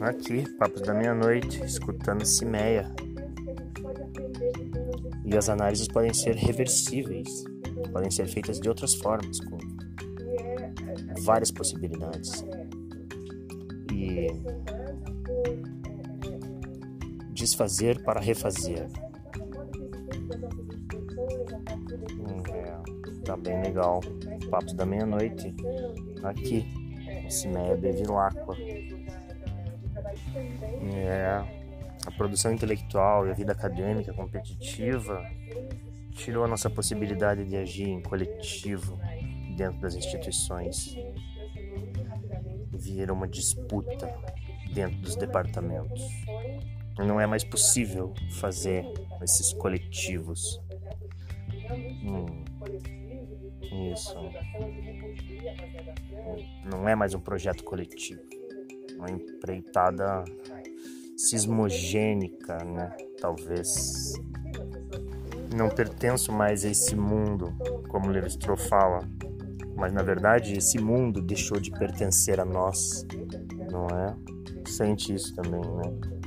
aqui, Papos da Meia-Noite, escutando Cimeia. E as análises podem ser reversíveis, podem ser feitas de outras formas, com várias possibilidades. E desfazer para refazer. Hum, é, tá bem legal. Papos da meia-noite aqui, Cimeia Bevilacqua. É, a produção intelectual e a vida acadêmica competitiva tirou a nossa possibilidade de agir em coletivo dentro das instituições. Vira uma disputa dentro dos departamentos. Não é mais possível fazer esses coletivos. Hum, isso. Não é mais um projeto coletivo. Uma empreitada sismogênica, né? Talvez. Não pertenço mais a esse mundo, como Levi-Strauss fala, mas na verdade esse mundo deixou de pertencer a nós, não é? Sente isso também, né?